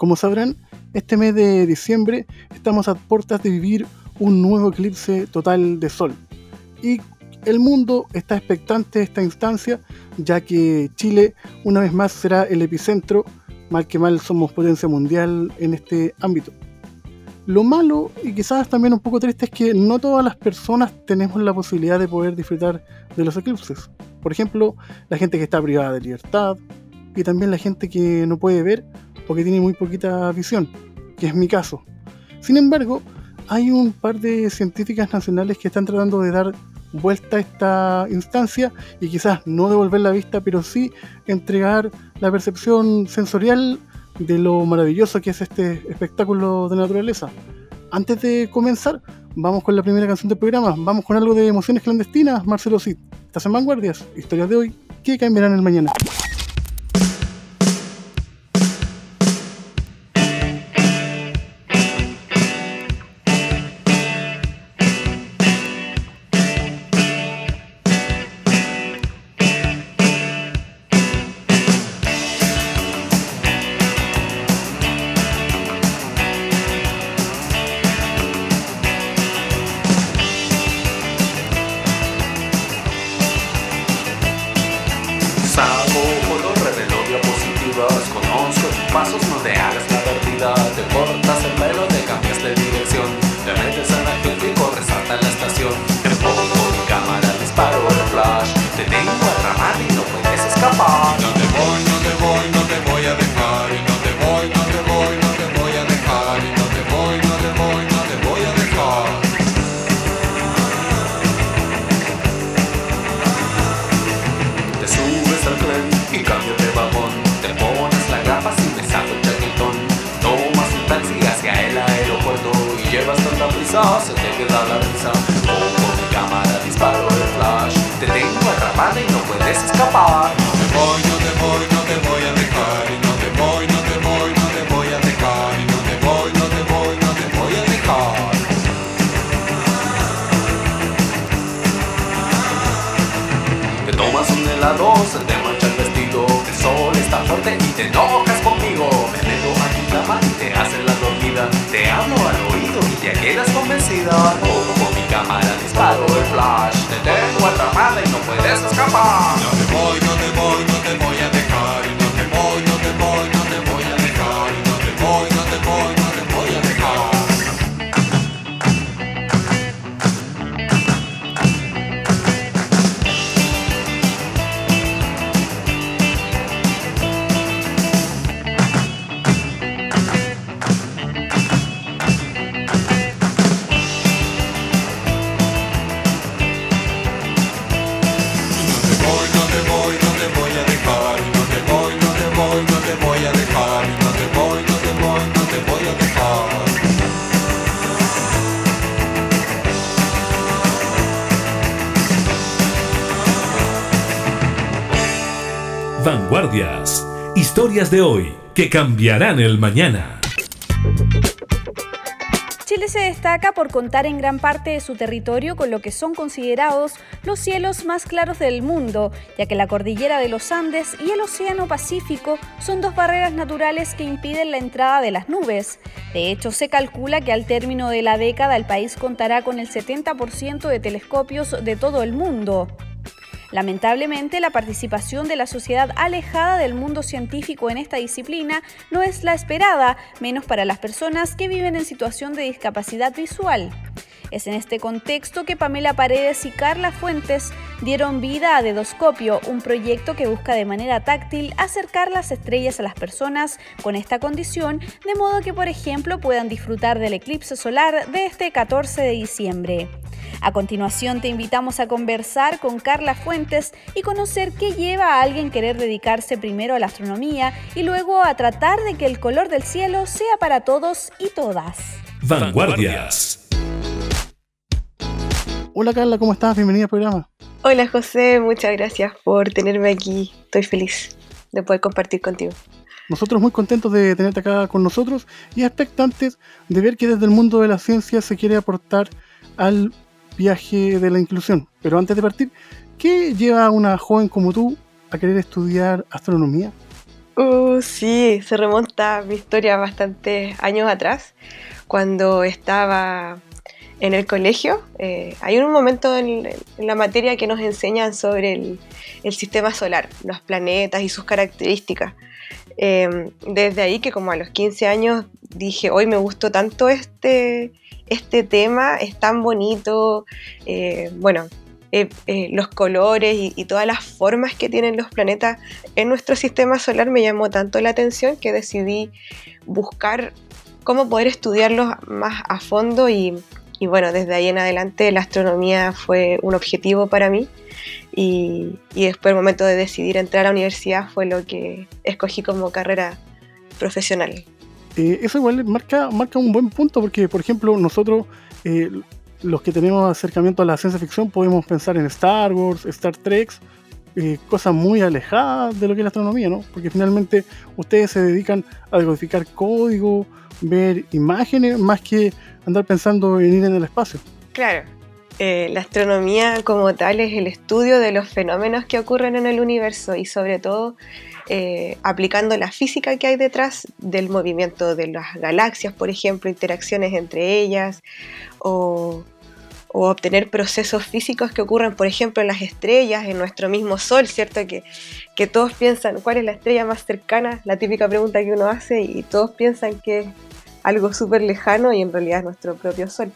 Como sabrán, este mes de diciembre estamos a puertas de vivir un nuevo eclipse total de sol. Y el mundo está expectante de esta instancia, ya que Chile una vez más será el epicentro, mal que mal somos potencia mundial en este ámbito. Lo malo y quizás también un poco triste es que no todas las personas tenemos la posibilidad de poder disfrutar de los eclipses. Por ejemplo, la gente que está privada de libertad y también la gente que no puede ver porque tiene muy poquita visión, que es mi caso. Sin embargo, hay un par de científicas nacionales que están tratando de dar vuelta a esta instancia y quizás no devolver la vista, pero sí entregar la percepción sensorial de lo maravilloso que es este espectáculo de naturaleza. Antes de comenzar, vamos con la primera canción del programa. Vamos con algo de emociones clandestinas, Marcelo Cid. Estás en Vanguardias, historias de hoy que cambiarán el mañana. De hoy que cambiarán el mañana. Chile se destaca por contar en gran parte de su territorio con lo que son considerados los cielos más claros del mundo, ya que la cordillera de los Andes y el Océano Pacífico son dos barreras naturales que impiden la entrada de las nubes. De hecho, se calcula que al término de la década el país contará con el 70% de telescopios de todo el mundo. Lamentablemente, la participación de la sociedad alejada del mundo científico en esta disciplina no es la esperada, menos para las personas que viven en situación de discapacidad visual. Es en este contexto que Pamela Paredes y Carla Fuentes dieron vida a Dedoscopio, un proyecto que busca de manera táctil acercar las estrellas a las personas con esta condición, de modo que, por ejemplo, puedan disfrutar del eclipse solar de este 14 de diciembre. A continuación te invitamos a conversar con Carla Fuentes y conocer qué lleva a alguien querer dedicarse primero a la astronomía y luego a tratar de que el color del cielo sea para todos y todas. Vanguardias. Hola Carla, ¿cómo estás? Bienvenida al programa. Hola José, muchas gracias por tenerme aquí. Estoy feliz de poder compartir contigo. Nosotros muy contentos de tenerte acá con nosotros y expectantes de ver que desde el mundo de la ciencia se quiere aportar al viaje de la inclusión. Pero antes de partir, ¿qué lleva a una joven como tú a querer estudiar astronomía? Uh, sí, se remonta a mi historia bastante años atrás, cuando estaba en el colegio. Eh, hay un momento en, la materia que nos enseñan sobre el, sistema solar, los planetas y sus características. Em, desde ahí que como a los 15 años dije, hoy me gustó tanto este, este tema, es tan bonito, eh, bueno, eh, los colores y, y, todas las formas que tienen los planetas en nuestro sistema solar me llamó tanto la atención que decidí buscar cómo poder estudiarlos más a fondo y, y bueno, desde ahí en adelante la astronomía fue un objetivo para mí y, después el momento de decidir entrar a la universidad fue lo que escogí como carrera profesional. Eh, eso igual marca, marca un buen punto porque, por ejemplo, nosotros, eh, los que tenemos acercamiento a la ciencia ficción, podemos pensar en Star Wars, Star Trek, eh, cosas muy alejadas de lo que es la astronomía, ¿no? Porque finalmente ustedes se dedican a decodificar código, ver imágenes, más que andar pensando en ir en el espacio. Claro, eh, la astronomía como tal es el estudio de los fenómenos que ocurren en el universo y sobre todo eh, aplicando la física que hay detrás del movimiento de las galaxias, por ejemplo, interacciones entre ellas o, obtener procesos físicos que ocurren, por ejemplo, en las estrellas, en nuestro mismo Sol, ¿cierto? Que, que todos piensan cuál es la estrella más cercana, la típica pregunta que uno hace y todos piensan que algo súper lejano y en realidad es nuestro propio Sol.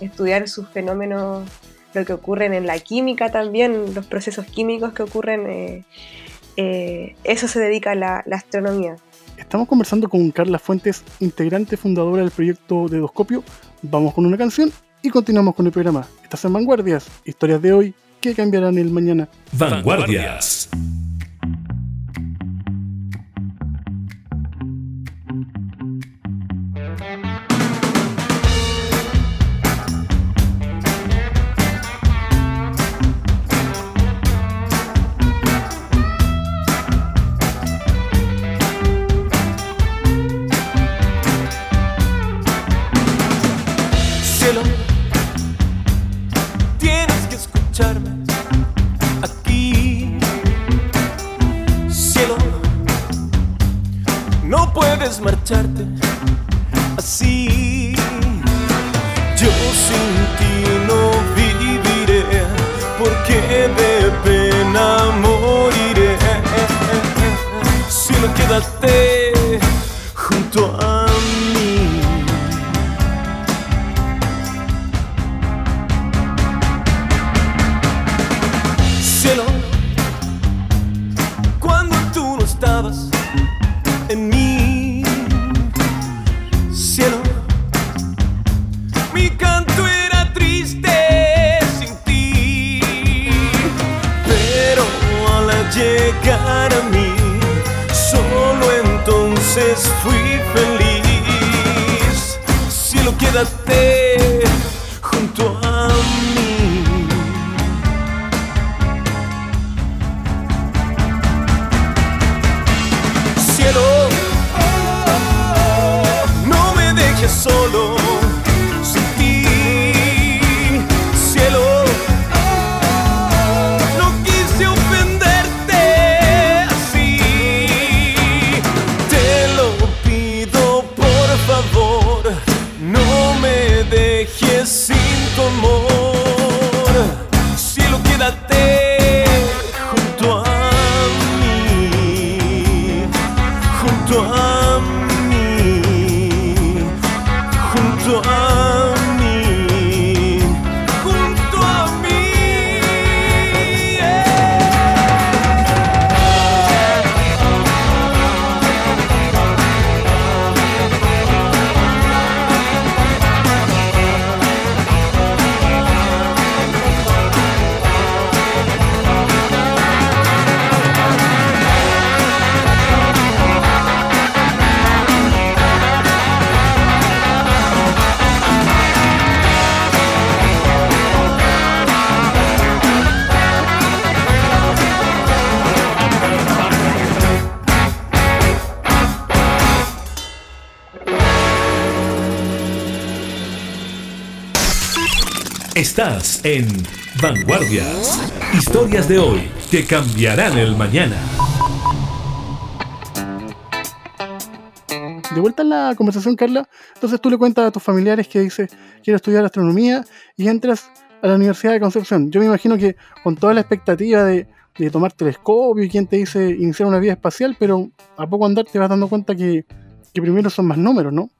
Estudiar sus fenómenos, lo que ocurren en la química también, los procesos químicos que ocurren, eh, eh, eso se dedica a la, astronomía. Estamos conversando con Carla Fuentes, integrante fundadora del proyecto Dedoscopio. Vamos con una canción y continuamos con el programa. Estás en Vanguardias, historias de hoy que cambiarán el mañana. Vanguardias. and me. Estás en Vanguardias. Historias de hoy que cambiarán el mañana. De vuelta en la conversación, Carla, entonces tú le cuentas a tus familiares que dices, quiero estudiar astronomía y entras a la Universidad de Concepción. Yo me imagino que con toda la expectativa de, tomar telescopio y quien te dice iniciar una vida espacial, pero a poco andar te vas dando cuenta que, primero son más números, ¿no?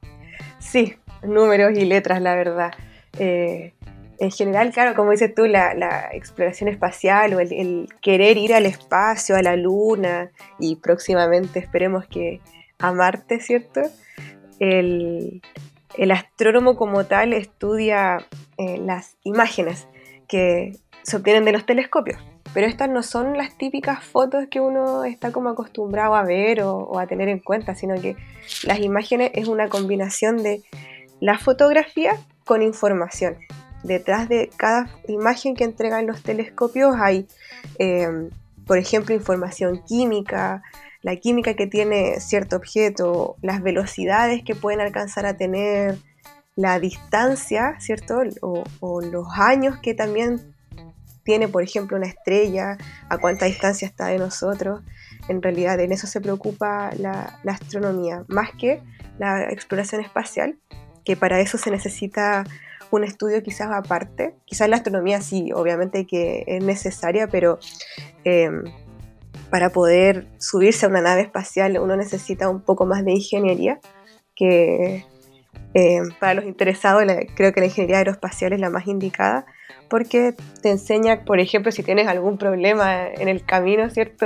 Sí, números y letras, la verdad. Eh, en general, claro, como dices tú, la, exploración espacial o el, querer ir al espacio, a la luna y próximamente esperemos que a Marte, ¿cierto? El, astrónomo como tal estudia eh, las imágenes que se obtienen de los telescopios, pero estas no son las típicas fotos que uno está como acostumbrado a ver o, o a tener en cuenta, sino que las imágenes es una combinación de la fotografía con información detrás de cada imagen que entregan los telescopios hay, em, por ejemplo, información química, la química que tiene cierto objeto, las velocidades que pueden alcanzar a tener, la distancia, ¿cierto? O, los años que también tiene, por ejemplo, una estrella, a cuánta distancia está de nosotros. En realidad, en eso se preocupa la astronomía, más que la exploración espacial, que para eso se necesita un estudio quizás aparte. Quizás la astronomía sí, obviamente que es necesaria, pero em, para poder subirse a una nave espacial uno necesita un poco más de ingeniería, que em, para los interesados creo que la ingeniería aeroespacial es la más indicada, porque te enseña, por ejemplo, si tienes algún problema en el camino, ¿cierto?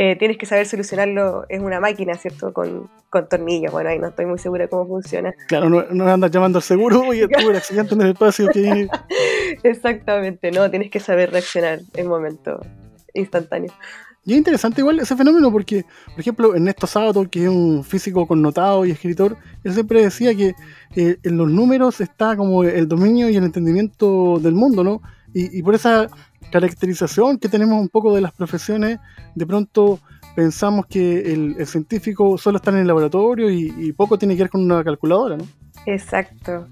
Eh, tienes que saber solucionarlo en una máquina, ¿cierto? Con, con tornillos. Bueno, ahí no estoy muy segura de cómo funciona. Claro, no, no andas llamando al seguro, oye, tuve el accidente en el espacio. Que... Exactamente, no, tienes que saber reaccionar en momento instantáneo. Y es interesante igual ese fenómeno porque, por ejemplo, Ernesto Sábato, que es un físico connotado y escritor, él siempre decía que eh, en los números está como el dominio y el entendimiento del mundo, ¿no? Y, y por esa caracterización que tenemos un poco de las profesiones, de pronto pensamos que el, científico solo está en el laboratorio y, poco tiene que ver con una calculadora, ¿no? Exacto.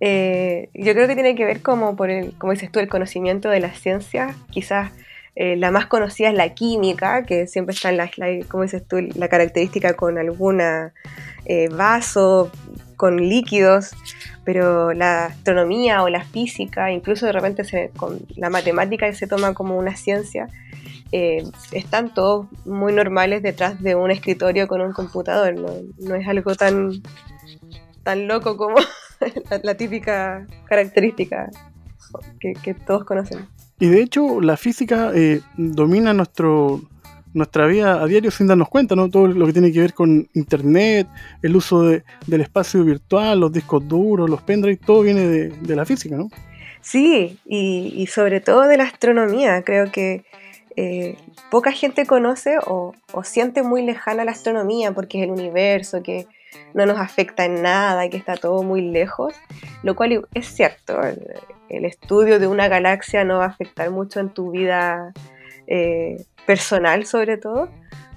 Eh, yo creo que tiene que ver como por el, como dices tú, el conocimiento de la ciencia. Quizás eh, la más conocida es la química, que siempre está en la, como dices tú, la característica con alguna eh, vaso, con líquidos, pero la astronomía o la física, incluso de repente con la matemática que se toma como una ciencia, eh, están todos muy normales detrás de un escritorio con un computador, no, es algo tan, tan loco como la, típica característica que, todos conocen. Y de hecho la física eh, domina nuestro, nuestra vida a diario sin darnos cuenta, ¿no? Todo lo que tiene que ver con internet, el uso del espacio virtual, los discos duros, los pendrive, todo viene de, la física, ¿no? Sí, y, sobre todo de la astronomía. Creo que eh, poca gente conoce o, siente muy lejana la astronomía porque es el universo, que no nos afecta en nada, que está todo muy lejos, lo cual es cierto. El, estudio de una galaxia no va a afectar mucho en tu vida eh, personal sobre todo,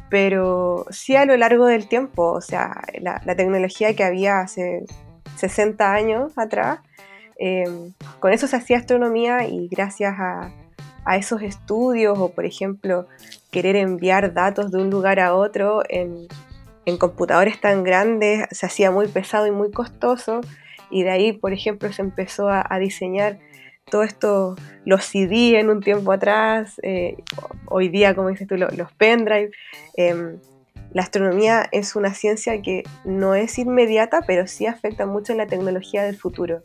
pero sí a lo largo del tiempo, o sea, la, tecnología que había hace 60 años atrás, em, con eso se hacía astronomía y gracias a, esos estudios o por ejemplo querer enviar datos de un lugar a otro en, computadores tan grandes se hacía muy pesado y muy costoso y de ahí por ejemplo se empezó a diseñar todo esto, los CD en un tiempo atrás, eh, hoy día, como dices tú, los, pendrive. Em, la astronomía es una ciencia que no es inmediata, pero sí afecta mucho en la tecnología del futuro.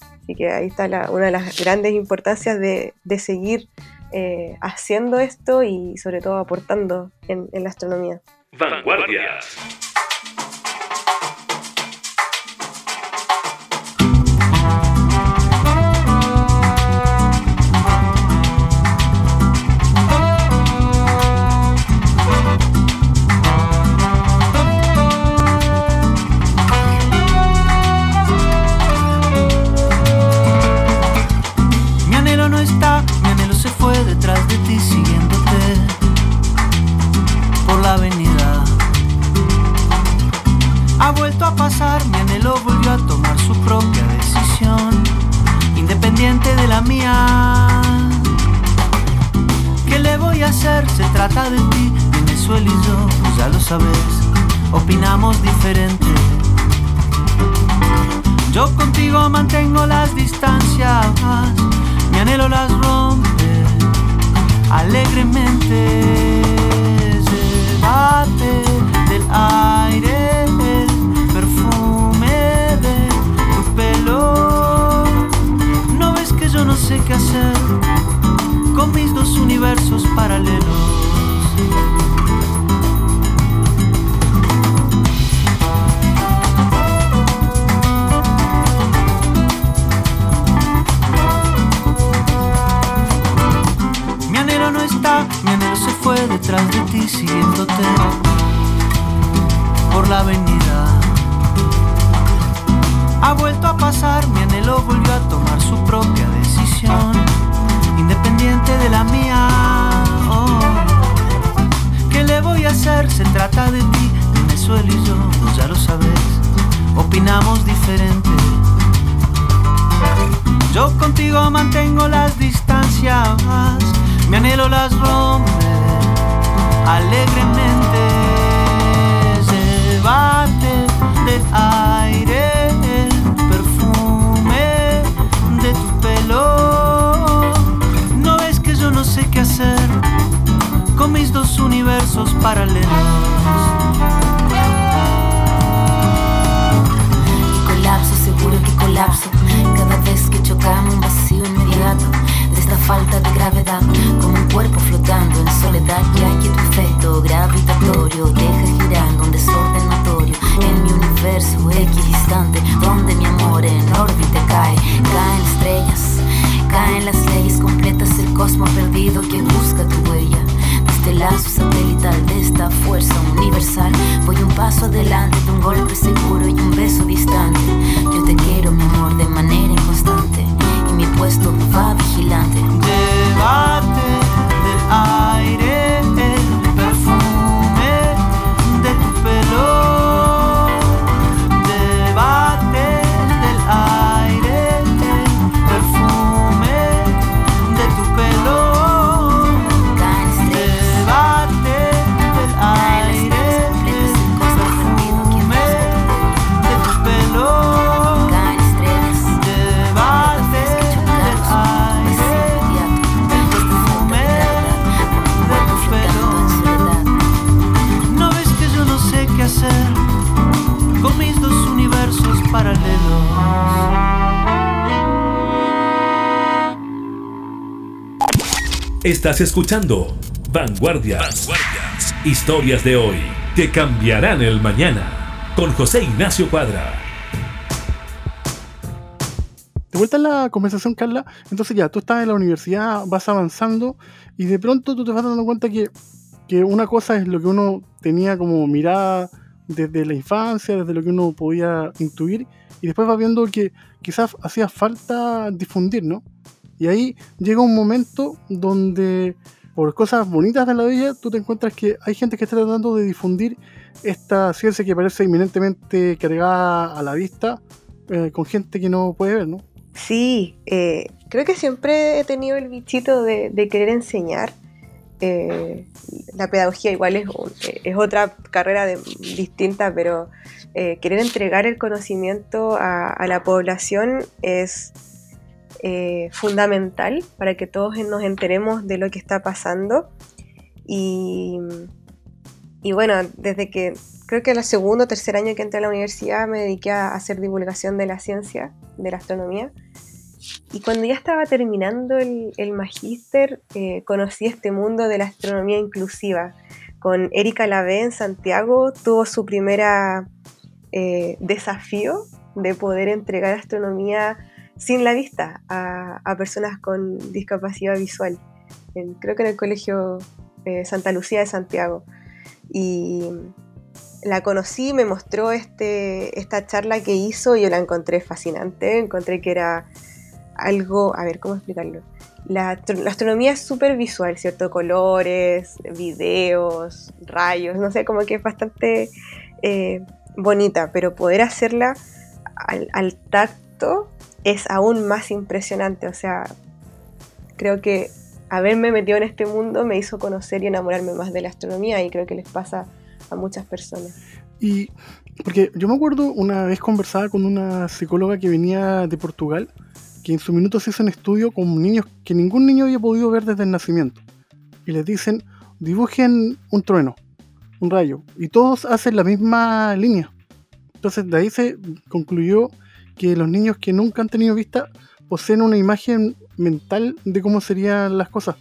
Así que ahí está una de las grandes importancias de, seguir eh, haciendo esto y sobre todo aportando en, en la astronomía. Vanguardia. Opinamos diferente. Yo contigo mantengo las distancias, mi anhelo las rompe alegremente. Se del aire el perfume de tu pelo. No ves que yo no sé qué hacer con mis dos universos paralelos. Mi anhelo se fue detrás de ti siguiéndote por la avenida. Ha vuelto a pasar, mi anhelo volvió a tomar su propia decisión, independiente de la mía. Oh. ¿Qué le voy a hacer? Se trata de ti, Venezuela y yo, ya lo sabes, opinamos diferente. Yo contigo mantengo las distancias, mi anhelo las rompe alegremente. Se bate del aire el perfume de tu pelo. No ves que yo no sé qué hacer con mis dos universos paralelos. colapso, seguro que colapso. Cada vez que chocamos vacío inmediato falta de gravedad, como un cuerpo flotando en soledad, ya que tu efecto gravitatorio deja girando un desorden notorio en mi universo equidistante, donde mi amor en órbita cae, caen estrellas, caen las leyes completas, el cosmos perdido que busca tu huella. De este lazo satelital de esta fuerza universal, voy un paso adelante de un golpe seguro y un beso distante. Yo te quiero, mi amor, de manera inconstante, puesto va vigilante. Debate del aire Estás escuchando Vanguardias. Historias de hoy que cambiarán el mañana. Con José Ignacio Cuadra. De vuelta en la conversación, Carla, entonces ya, tú estás en la universidad, vas avanzando y de pronto tú te vas dando cuenta que, que una cosa es lo que uno tenía como mirada desde la infancia, desde lo que uno podía intuir, y después vas viendo que quizás hacía falta difundir, ¿no? Y ahí llega un momento donde, por cosas bonitas de la vida, tú te encuentras que hay gente que está tratando de difundir esta ciencia que parece inminentemente cargada a la vista, eh, con gente que no puede ver, ¿no? Sí, eh, creo que siempre he tenido el bichito de, querer enseñar. Eh, la pedagogía igual es, un- es otra carrera distinta, pero eh, querer entregar el conocimiento a la población es eh, fundamental para que todos nos enteremos de lo que está pasando. Y, y bueno, desde que creo que el segundo o tercer año que entré a la universidad me dediqué a hacer divulgación de la ciencia, de la astronomía. Y cuando ya estaba terminando el, el magíster, eh, conocí este mundo de la astronomía inclusiva. Con Erika Lavé en Santiago tuvo su primera eh, desafío de poder entregar astronomía sin la vista a, a personas con discapacidad visual. En- creo que en el colegio eh, Santa Lucía de Santiago. Y la conocí, me mostró este, esta charla que hizo y yo la encontré fascinante. Encontré que era algo, a ver, ¿cómo explicarlo? La, la astronomía es súper visual, ¿cierto? Colores, videos, rayos, no sé, como que es bastante eh, bonita, pero poder hacerla al, al tacto es aún más impresionante. O sea, creo que haberme metido en este mundo me hizo conocer y enamorarme más de la astronomía y creo que les pasa a muchas personas. Y porque yo me acuerdo una vez conversaba con una psicóloga que venía de Portugal, que en su minuto se hizo un estudio con niños que ningún niño había podido ver desde el nacimiento. Y les dicen, dibujen un trueno, un rayo, y todos hacen la misma línea. Entonces de ahí se concluyó que los niños que nunca han tenido vista poseen una imagen mental de cómo serían las cosas.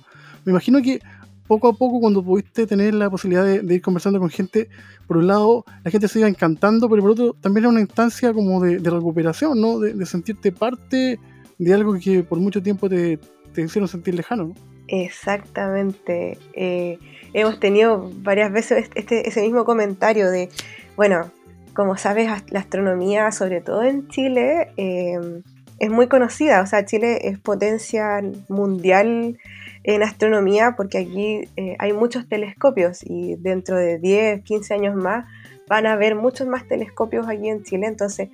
Me imagino que poco a poco cuando pudiste tener la posibilidad de, ir conversando con gente, por un lado la gente se iba encantando, pero por otro también era una instancia como de, recuperación, ¿no? De, sentirte parte de algo que por mucho tiempo te, te hicieron sentir lejano, Exactamente. Eh, hemos tenido varias veces este, ese mismo comentario de, bueno, como sabes, la astronomía, sobre todo en Chile, eh, es muy conocida. O sea, Chile es potencia mundial en astronomía porque aquí eh, hay muchos telescopios y dentro de 10, 15 años más van a haber muchos más telescopios aquí en Chile. Entonces,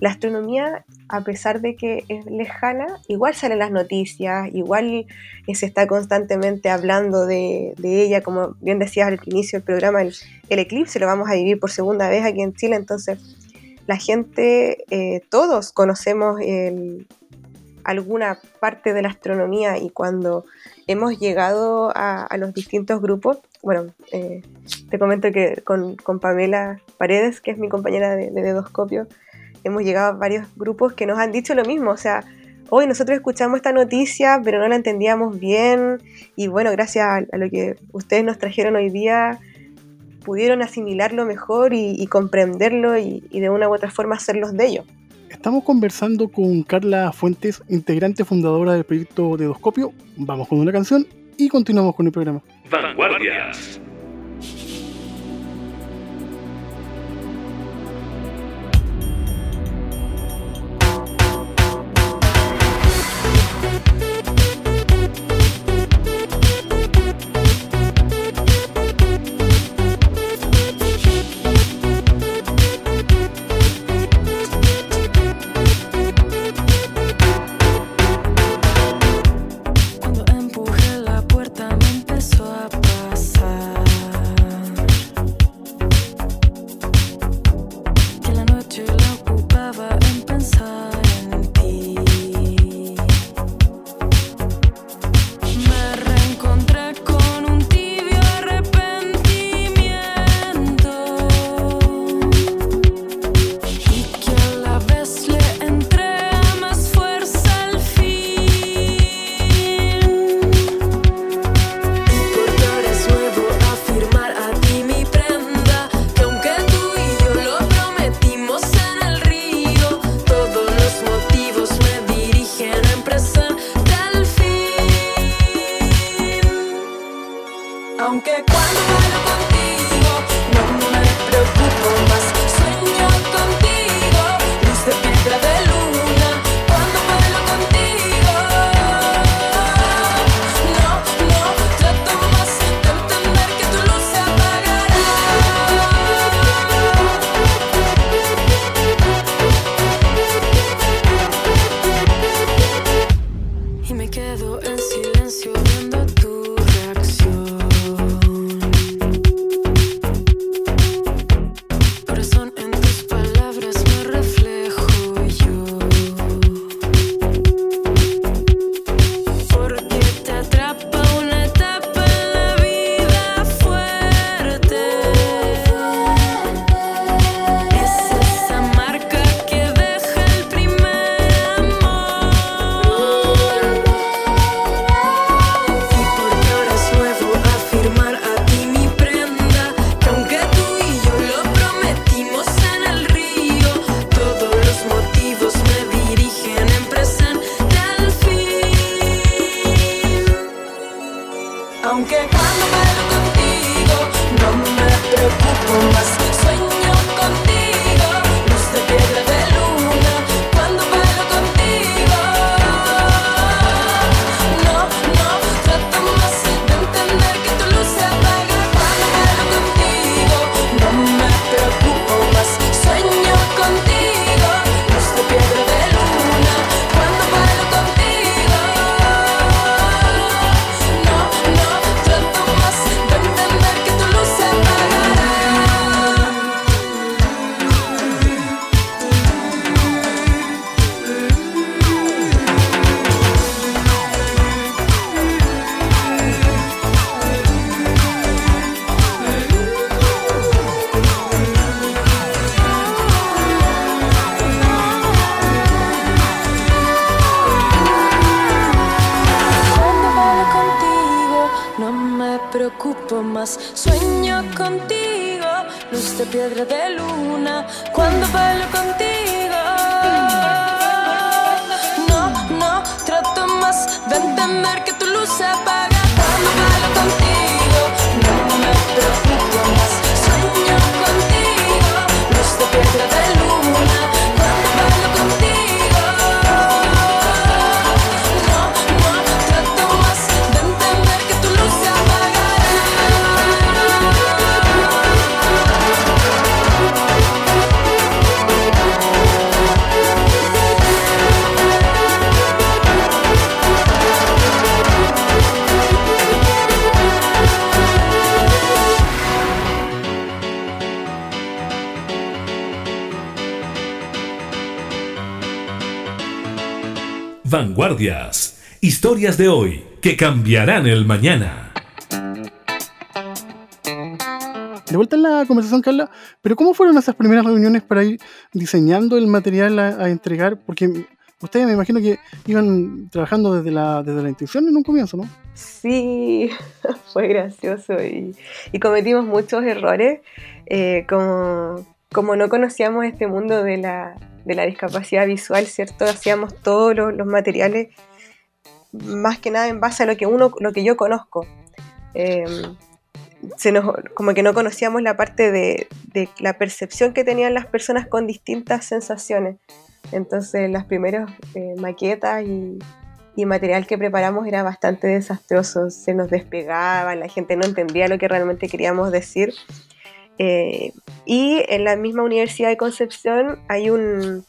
la astronomía, a pesar de que es lejana, igual salen las noticias, igual eh, se está constantemente hablando de, ella, como bien decías al inicio del programa, el, eclipse lo vamos a vivir por segunda vez aquí en Chile. Entonces, la gente, eh, todos conocemos alguna parte de la astronomía y cuando hemos llegado a, los distintos grupos, bueno, eh, te comento que con, Pamela Paredes, que es mi compañera de, de Dedoscopio, hemos llegado a varios grupos que nos han dicho lo mismo, o sea, hoy nosotros escuchamos esta noticia, pero no la entendíamos bien, y bueno, gracias a, lo que ustedes nos trajeron hoy día, pudieron asimilarlo mejor y, comprenderlo y, y, de una u otra forma hacerlos de ellos. Estamos conversando con Carla Fuentes, integrante fundadora del proyecto Dedoscopio. Vamos con una canción y continuamos con el programa. Vanguardias. Vanguardias. Historias de hoy que cambiarán el mañana. De vuelta en la conversación, Carla, pero ¿cómo fueron esas primeras reuniones para ir diseñando el material a, a entregar? Porque ustedes me imagino que iban trabajando desde la, desde la intuición en un comienzo, ¿no? Sí, fue gracioso y, y cometimos muchos errores. eh, como, como no conocíamos este mundo de la, de la discapacidad visual, ¿cierto? Hacíamos todos los, materiales más que nada en base a lo que uno, lo que yo conozco. Eh, se nos, como que no conocíamos la parte de, de la percepción que tenían las personas con distintas sensaciones. Entonces las primeras eh, maquetas y, y material que preparamos era bastante desastroso, se nos despegaba, la gente no entendía lo que realmente queríamos decir. Eh, y en la misma Universidad de Concepción hay un,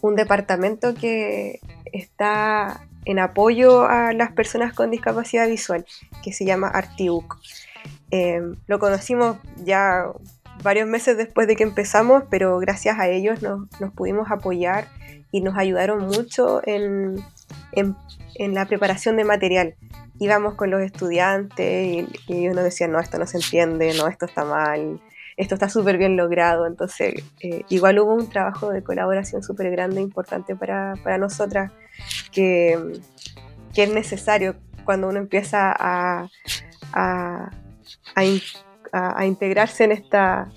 un departamento que está en apoyo a las personas con discapacidad visual, que se llama Artiuc. Eh, lo conocimos ya varios meses después de que empezamos, pero gracias a ellos nos, pudimos apoyar y nos ayudaron mucho en, en, en la preparación de material. Íbamos con los estudiantes y, y ellos nos decían, no, esto no se entiende, no, esto está mal, esto está súper bien logrado. Entonces, eh, igual hubo un trabajo de colaboración súper grande, importante para, para nosotras, que, que es necesario cuando uno empieza a, a- a integrarse en esta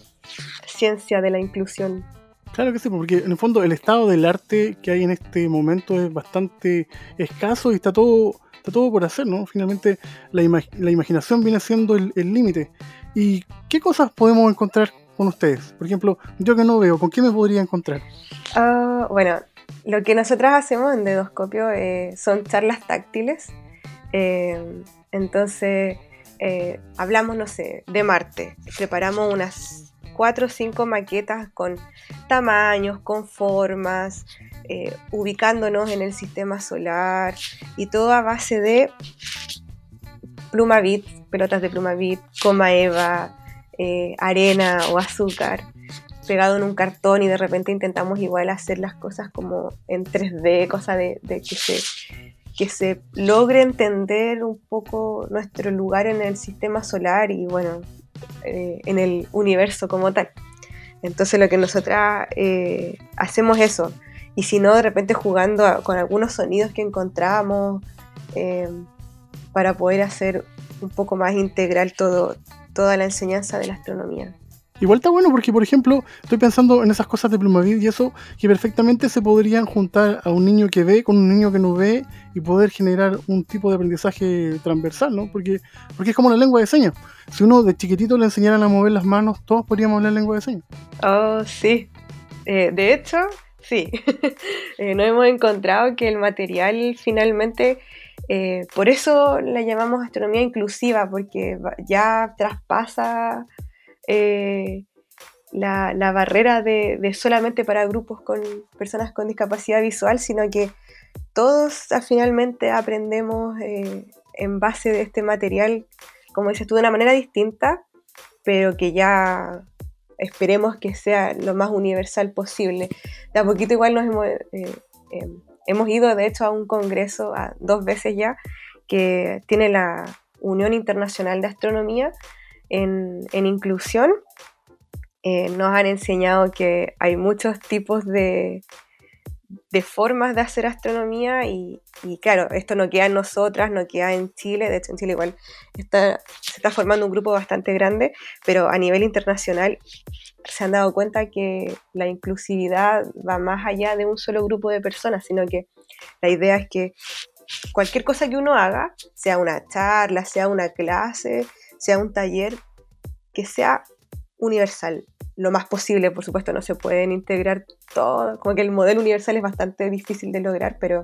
ciencia de la inclusión. Claro que sí, porque en el fondo el estado del arte que hay en este momento es bastante escaso y está todo, está todo por hacer, ¿no? Finalmente la, ima- la imaginación viene siendo el el límite. ¿Y qué cosas podemos encontrar con ustedes? Por ejemplo, yo que no veo, ¿con qué me podría encontrar? Ah, bueno, lo que nosotras hacemos en Dedoscopio eh, son charlas táctiles. Eh, entonces, eh, hablamos, no sé, de Marte. Preparamos unas cuatro o cinco maquetas con tamaños, con formas, eh, ubicándonos en el sistema solar y todo a base de plumavit, pelotas de plumavit, coma eva, eh, arena o azúcar pegado en un cartón y de repente intentamos igual hacer las cosas como en 3D, cosa de, que, se, que se logre entender un poco nuestro lugar en el sistema solar y bueno, eh, en el universo como tal. Entonces lo que nosotras eh, hacemos eso. Y si no, de repente jugando a- con algunos sonidos que encontramos eh, para poder hacer un poco más integral todo, toda la enseñanza de la astronomía. Igual está bueno porque, por ejemplo, estoy pensando en esas cosas de Plumavid y eso, que perfectamente se podrían juntar a un niño que ve con un niño que no ve y poder generar un tipo de aprendizaje transversal, ¿no? Porque, porque es como la lengua de señas. Si uno de chiquitito le enseñaran a mover las manos, todos podríamos hablar lengua de señas. Oh, sí. Eh, de hecho, sí. Eh, nos hemos encontrado que el material finalmente, eh, por eso la llamamos astronomía inclusiva, porque ya traspasa eh, la, la barrera de, de solamente para grupos con personas con discapacidad visual, sino que todos ah, finalmente aprendemos eh, en base de este material, como dices tú, de una manera distinta, pero que ya esperemos que sea lo más universal posible. De a poquito igual nos hemos, eh, eh, hemos ido, de hecho, a un congreso a- dos veces ya, que tiene la Unión Internacional de Astronomía en, en inclusión. Eh, nos han enseñado que hay muchos tipos de, de formas de hacer astronomía y, y claro, esto no queda en nosotras, no queda en Chile, de hecho en Chile igual está, se está formando un grupo bastante grande, pero a nivel internacional se han dado cuenta que la inclusividad va más allá de un solo grupo de personas, sino que la idea es que cualquier cosa que uno haga, sea una charla, sea una clase, sea un taller, que sea universal. Lo más posible, por supuesto, no se pueden integrar todo, como que el modelo universal es bastante difícil de lograr, pero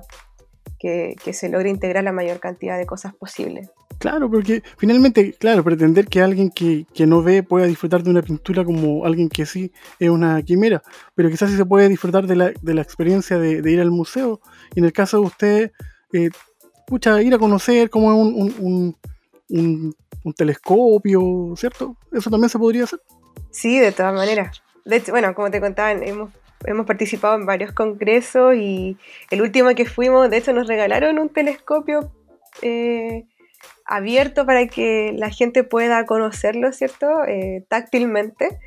que, se logre integrar la mayor cantidad de cosas posible. Claro, porque finalmente, claro, pretender que alguien que, que no ve pueda disfrutar de una pintura como alguien que sí es una quimera, pero quizás sí se puede disfrutar de la, de la experiencia de, ir al museo. Y en el caso de usted, eh, pucha, ir a conocer un, un, un, un- un telescopio, ¿cierto? Eso también se podría hacer. Sí, de todas maneras. De hecho, bueno, como te contaba, hemos, hemos participado en varios congresos y el último que fuimos, de hecho, nos regalaron un telescopio eh, abierto para que la gente pueda conocerlo, ¿cierto? Eh, táctilmente.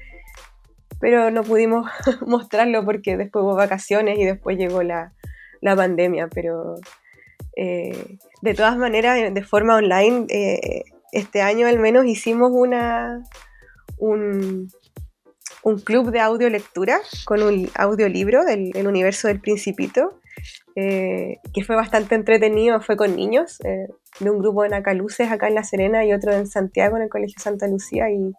Pero no pudimos mostrarlo porque después hubo vacaciones y después llegó la, la pandemia. Pero eh, de todas maneras, de forma online, este año al menos hicimos una, un, un club de audiolectura con un audiolibro del el universo del Principito, eh, que fue bastante entretenido, fue con niños, eh, de un grupo de Nacaluces acá en La Serena y otro en Santiago, en el Colegio Santa Lucía, y,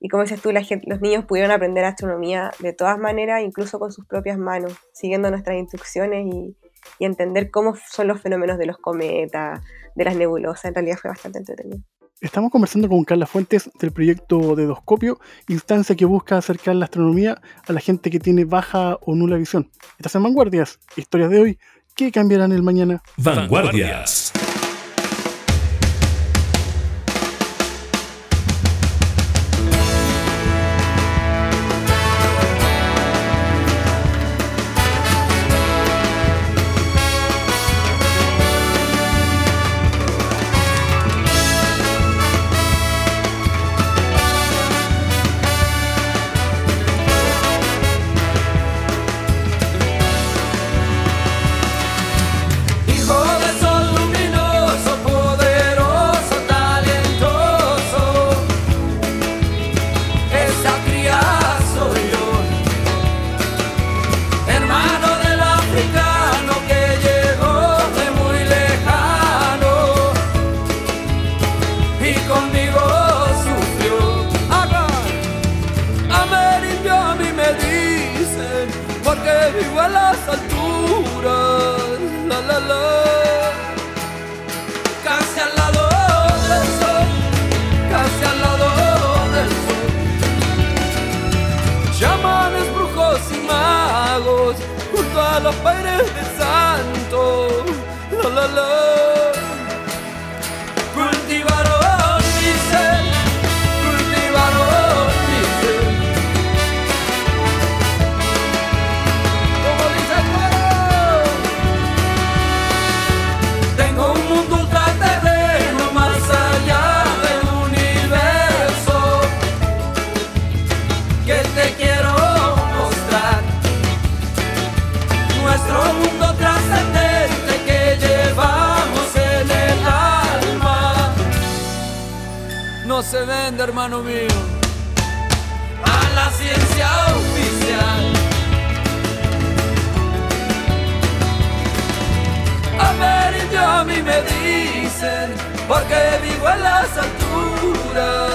y como dices tú, los niños pudieron aprender astronomía de todas maneras, incluso con sus propias manos, siguiendo nuestras instrucciones y, y entender cómo son los fenómenos de los cometas, de las nebulosas, en realidad fue bastante entretenido. Estamos conversando con Carla Fuentes del proyecto Dedoscopio, instancia que busca acercar la astronomía a la gente que tiene baja o nula visión. Estas en Vanguardias, historias de hoy que cambiarán el mañana. Vanguardias. Porque vivo se vende, hermano mío, a la ciencia oficial. Amerindio a mí me dicen porque vivo en las alturas,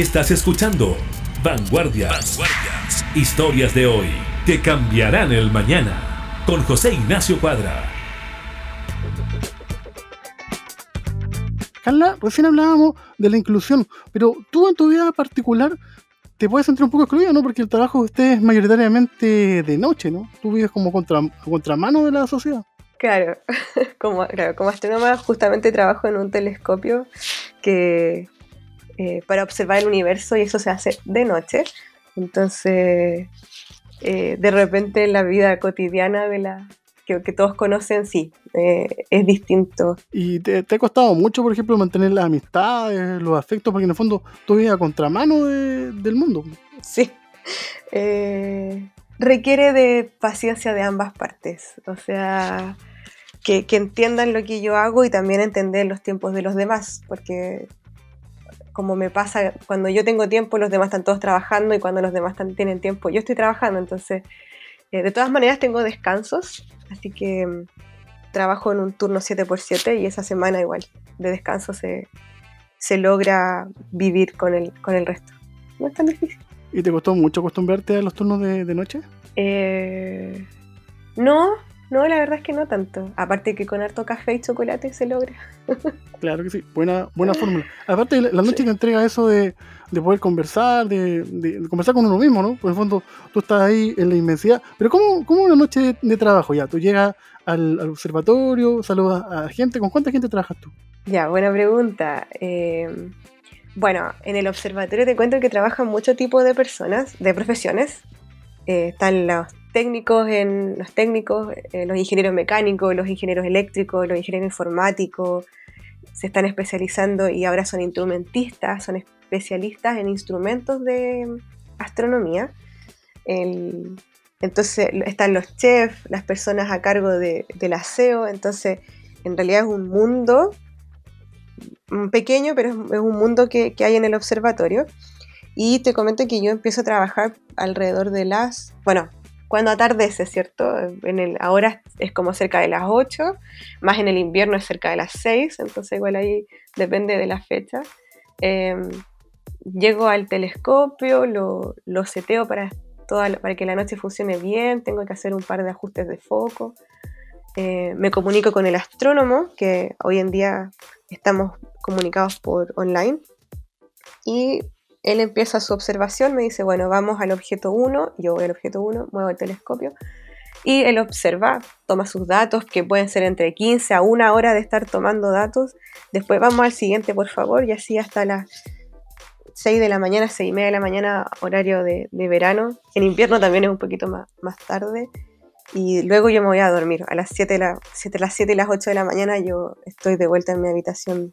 Estás escuchando Vanguardias. Historias de hoy que cambiarán el mañana. Con José Ignacio Cuadra. Carla, recién hablábamos de la inclusión, pero tú en tu vida particular te puedes sentir un poco excluida, ¿no? Porque el trabajo de usted es mayoritariamente de noche, ¿no? Tú vives como contra, a contramano de la sociedad. Claro, como, claro, como astrónoma justamente trabajo en un telescopio que eh, para observar el universo y eso se hace de noche. Entonces, eh, de repente en la vida cotidiana de la que, que todos conocen, sí, eh, es distinto. ¿Y te, te ha costado mucho, por ejemplo, mantener las amistades, los afectos? Porque en el fondo tú vives a contramano de- del mundo. Sí. Eh, requiere de paciencia de ambas partes. O sea, que, que entiendan lo que yo hago y también entender los tiempos de los demás. Porque como me pasa, cuando yo tengo tiempo, los demás están todos trabajando y cuando los demás tienen tiempo, yo estoy trabajando. Entonces, eh, de todas maneras tengo descansos. Así que mm, trabajo en un turno 7x7 y esa semana igual de descanso se, se logra vivir con el, con el resto. No es tan difícil. ¿Y te costó mucho acostumbrarte a los turnos de, de noche? Eh, no, no, la verdad es que no tanto. Aparte que con harto café y chocolate se logra. Claro que sí, buena, buena fórmula. Aparte, la, la noche Sí. te entrega eso de, de poder conversar, de, de- de conversar con uno mismo, ¿no? Por el fondo, tú estás ahí en la inmensidad. Pero ¿cómo, cómo una noche de, de trabajo ya? Tú llegas al, al observatorio, saludas a gente. ¿Con cuánta gente trabajas tú? Ya, buena pregunta. Eh, bueno, en el observatorio te cuento que trabajan mucho tipo de personas, de profesiones. Eh, están los técnicos, en, los técnicos, eh, los ingenieros mecánicos, los ingenieros eléctricos, los ingenieros informáticos. Se están especializando y ahora son instrumentistas, son especialistas en instrumentos de astronomía. Entonces están los chefs, las personas a cargo de- del aseo. Entonces, en realidad es un mundo pequeño, pero es un mundo que, que hay en el observatorio. Y te comento que yo empiezo a trabajar alrededor de las, bueno, cuando atardece, ¿cierto? En el, ahora es como cerca de las 8, más en el invierno es cerca de las 6, entonces igual ahí depende de la fecha. Em, llego al telescopio, lo, lo seteo para, toda, para que la noche funcione bien, tengo que hacer un par de ajustes de foco. Eh, me comunico con el astrónomo, que hoy en día estamos comunicados por online. Y él empieza su observación, me dice, bueno, vamos al objeto 1, yo voy al objeto 1, muevo el telescopio. Y él observa, toma sus datos, que pueden ser entre 15 a una hora de estar tomando datos. Después vamos al siguiente, por favor, y así hasta las 6 de la mañana, 6 y media de la mañana, horario de, verano. En invierno también es un poquito más, tarde. Y luego yo me voy a dormir. A las 7, de la, 7, las 7 y las 8 de la mañana yo estoy de vuelta en mi habitación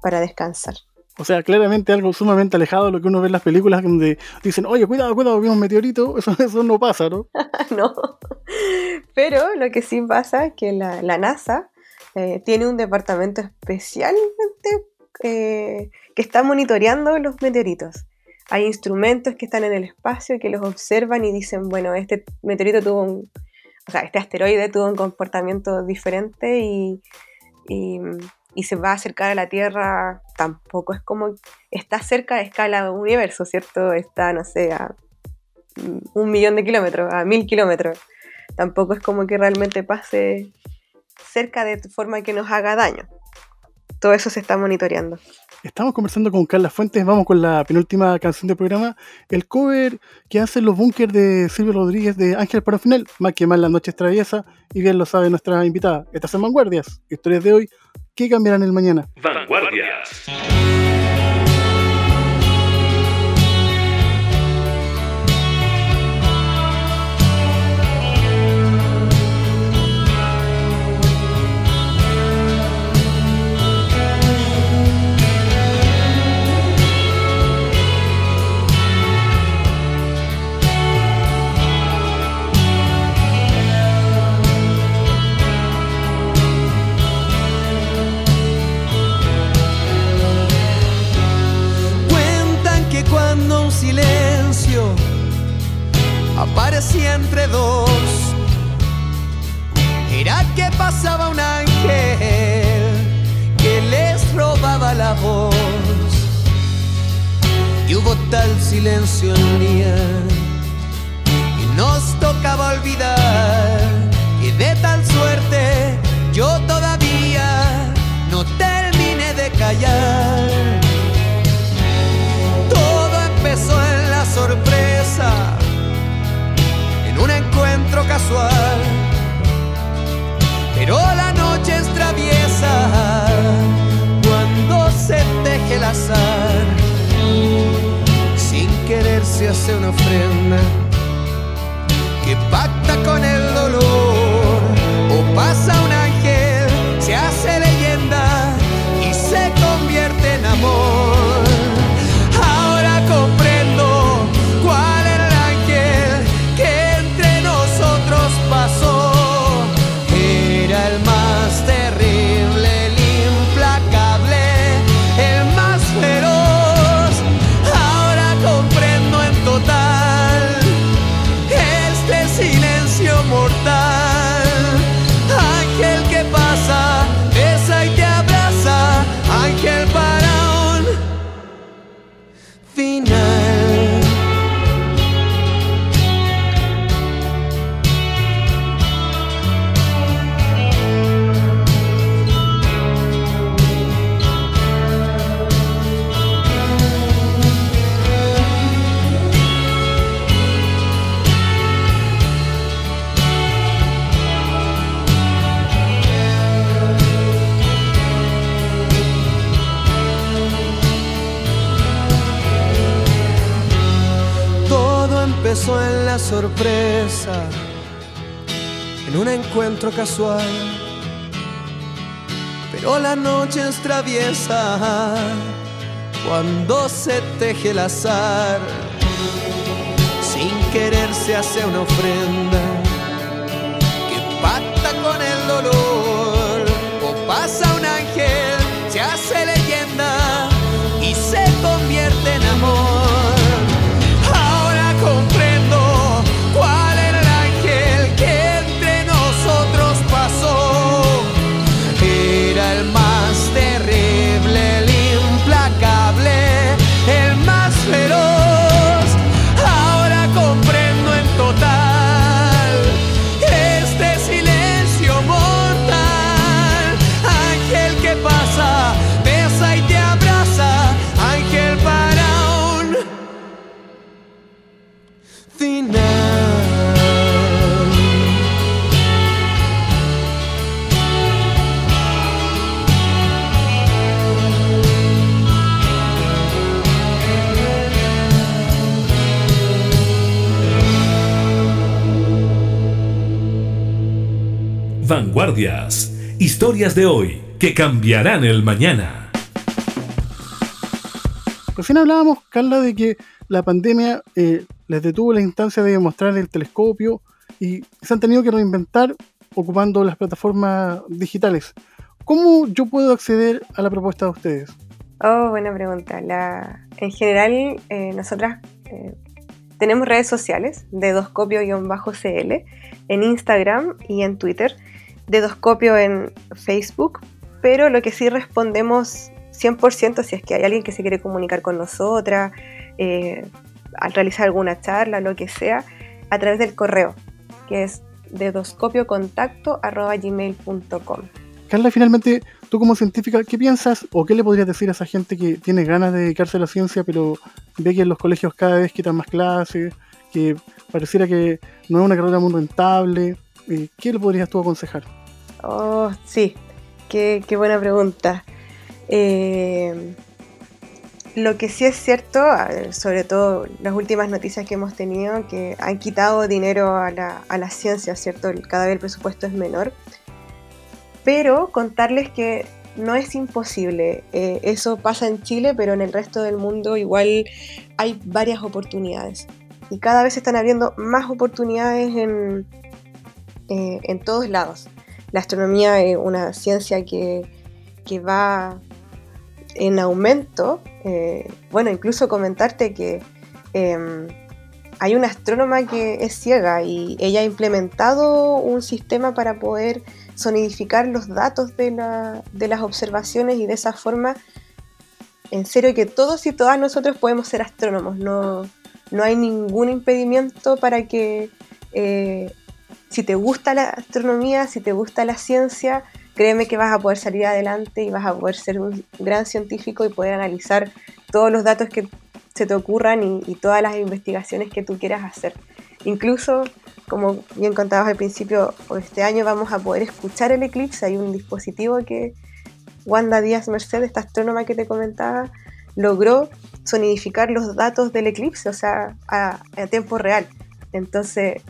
para descansar. O sea, claramente algo sumamente alejado de lo que uno ve en las películas donde dicen, oye, cuidado, cuidado, viene un meteorito. Eso, eso no pasa, ¿no? no. Pero lo que sí pasa es que la, la NASA eh, tiene un departamento especialmente eh, que está monitoreando los meteoritos. hay instrumentos que están en el espacio que los observan y dicen, bueno, este meteorito tuvo un, o sea, este asteroide tuvo un comportamiento diferente y, y, y se va a acercar a la Tierra, tampoco es como, está cerca de escala universo, ¿cierto? Está, no sé, a un millón de kilómetros, a mil kilómetros. Tampoco es como que realmente pase cerca de forma que nos haga daño. Todo eso se está monitoreando. Estamos conversando con Carla Fuentes, vamos con la penúltima canción del programa, el cover que hacen los bunkers de Silvio Rodríguez de Ángel para final, más que más las noches traviesa, y bien lo sabe nuestra invitada. Estas son Vanguardias, historias de hoy, que cambiarán el mañana. Vanguardias. Aparecía entre dos, era que pasaba un ángel que les robaba la voz. Y hubo tal silencio en día y nos tocaba olvidar que de tal suerte yo todavía no terminé de callar. Casual. Pero la noche es traviesa cuando se teje el azar. Sin querer se hace una ofrenda en un encuentro casual. Pero la noche es traviesa cuando se teje el azar. Sin querer se hace una ofrenda Vanguardias. Historias de hoy que cambiarán el mañana. Recién hablábamos, Carla, de que la pandemia eh, les detuvo la instancia de mostrar el telescopio y se han tenido que reinventar ocupando las plataformas digitales. ¿Cómo yo puedo acceder a la propuesta de ustedes? Oh, buena pregunta. La, en general, eh, nosotras eh, tenemos redes sociales, dedoscopio-cl, en Instagram y en Twitter, dedoscopio en Facebook, pero lo que sí respondemos 100% si es que hay alguien que se quiere comunicar con nosotras, eh, al realizar alguna charla, lo que sea, a través del correo, que es dedoscopiocontacto.gmail.com. Carla, finalmente, tú como científica, ¿qué piensas o qué le podrías decir a esa gente que tiene ganas de dedicarse a la ciencia, pero ve que en los colegios cada vez quitan más clases, que pareciera que no es una carrera muy rentable? Eh, ¿Qué le podrías tú aconsejar? Oh, sí, qué, buena pregunta. Eh, lo que sí es cierto, ver, sobre todo las últimas noticias que hemos tenido, que han quitado dinero a la, ciencia, ¿cierto? Cada vez el presupuesto es menor. Pero contarles que no es imposible. Eh, eso pasa en Chile, pero en el resto del mundo igual hay varias oportunidades. Y cada vez se están abriendo más oportunidades en, eh, en todos lados. La astronomía es una ciencia que, que va en aumento. Eh, bueno, incluso comentarte que em, hay una astrónoma que es ciega y ella ha implementado un sistema para poder sonidificar los datos de, la- de las observaciones y de esa forma, en serio que todos y todas nosotros podemos ser astrónomos. No, no hay ningún impedimento para que eh, si te gusta la astronomía, si te gusta la ciencia, créeme que vas a poder salir adelante y vas a poder ser un gran científico y poder analizar todos los datos que se te ocurran y, y todas las investigaciones que tú quieras hacer. Incluso, como bien contabas al principio, este año vamos a poder escuchar el eclipse. Hay un dispositivo que Wanda Díaz Merced, esta astrónoma que te comentaba, logró sonidificar los datos del eclipse, o sea, a, a tiempo real. Entonces,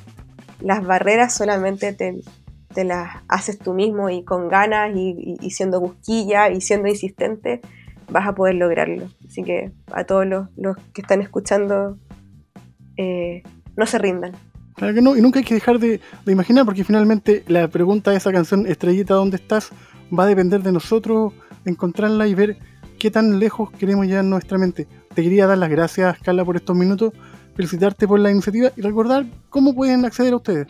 las barreras solamente te, las haces tú mismo y con ganas y, siendo busquilla y siendo insistente vas a poder lograrlo. Así que a todos los, los que están escuchando, eh, no se rindan. Claro que no, y nunca hay que dejar de, de imaginar, porque finalmente la pregunta de esa canción, Estrellita, ¿dónde estás? va a depender de nosotros encontrarla y ver qué tan lejos queremos llegar en nuestra mente. Te quería dar las gracias, Carla, por estos minutos, felicitarte por la iniciativa y recordar cómo pueden acceder a ustedes,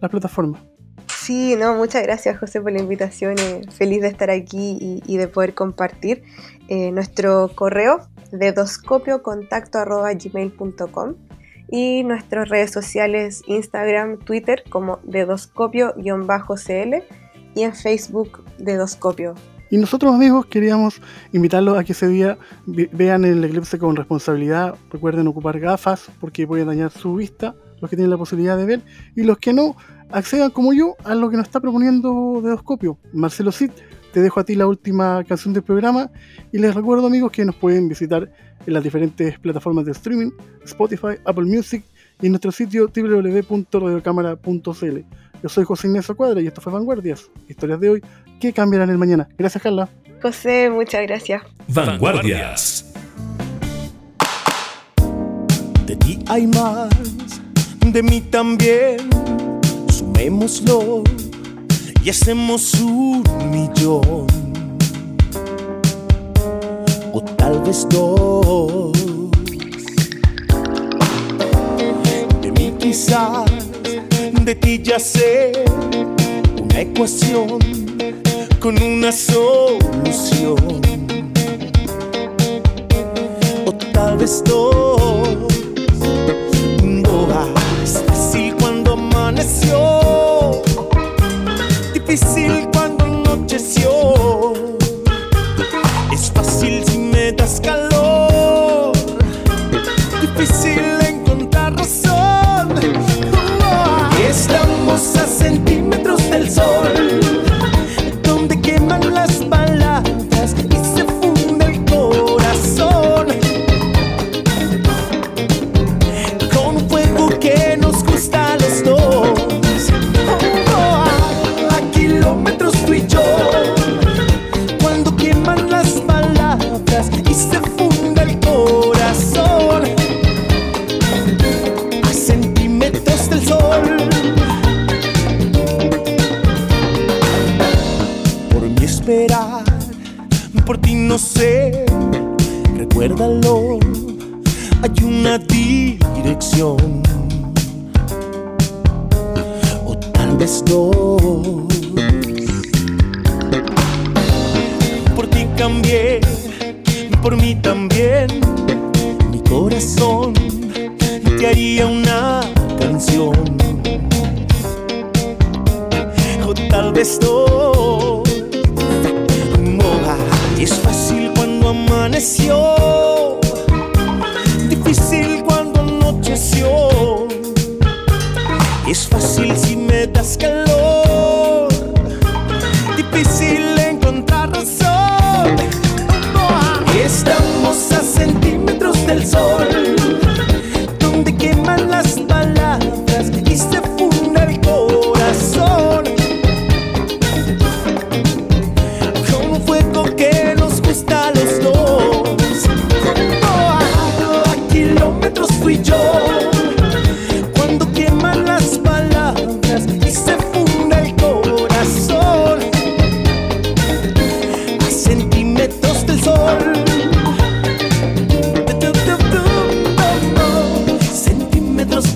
las plataformas. Sí, no, muchas gracias José por la invitación. eh, feliz de estar aquí y, de poder compartir eh, nuestro correo de gmail.com y nuestras redes sociales Instagram, Twitter como dedoscopio-cl y en Facebook dedoscopio. Y nosotros amigos queríamos invitarlos a que ese día ve- vean el eclipse con responsabilidad. Recuerden ocupar gafas porque puede dañar su vista, los que tienen la posibilidad de ver. Y los que no, accedan como yo a lo que nos está proponiendo Dedoscopio. Marcelo Cid, te dejo a ti la última canción del programa. Y les recuerdo amigos que nos pueden visitar en las diferentes plataformas de streaming, Spotify, Apple Music y en nuestro sitio www.radiocámara.cl. Yo soy José Ignacio Cuadra y esto fue Vanguardias, historias de hoy que cambiarán el mañana. Gracias Carla. José, muchas gracias. Vanguardias. De ti hay más, de mí también. Sumémoslo y hacemos un millón. O tal vez dos. De mí quizás, de ti ya sé. Una ecuación con una solución. O tal vez dos. Es fácil cuando amaneció, difícil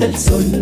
hasta sol.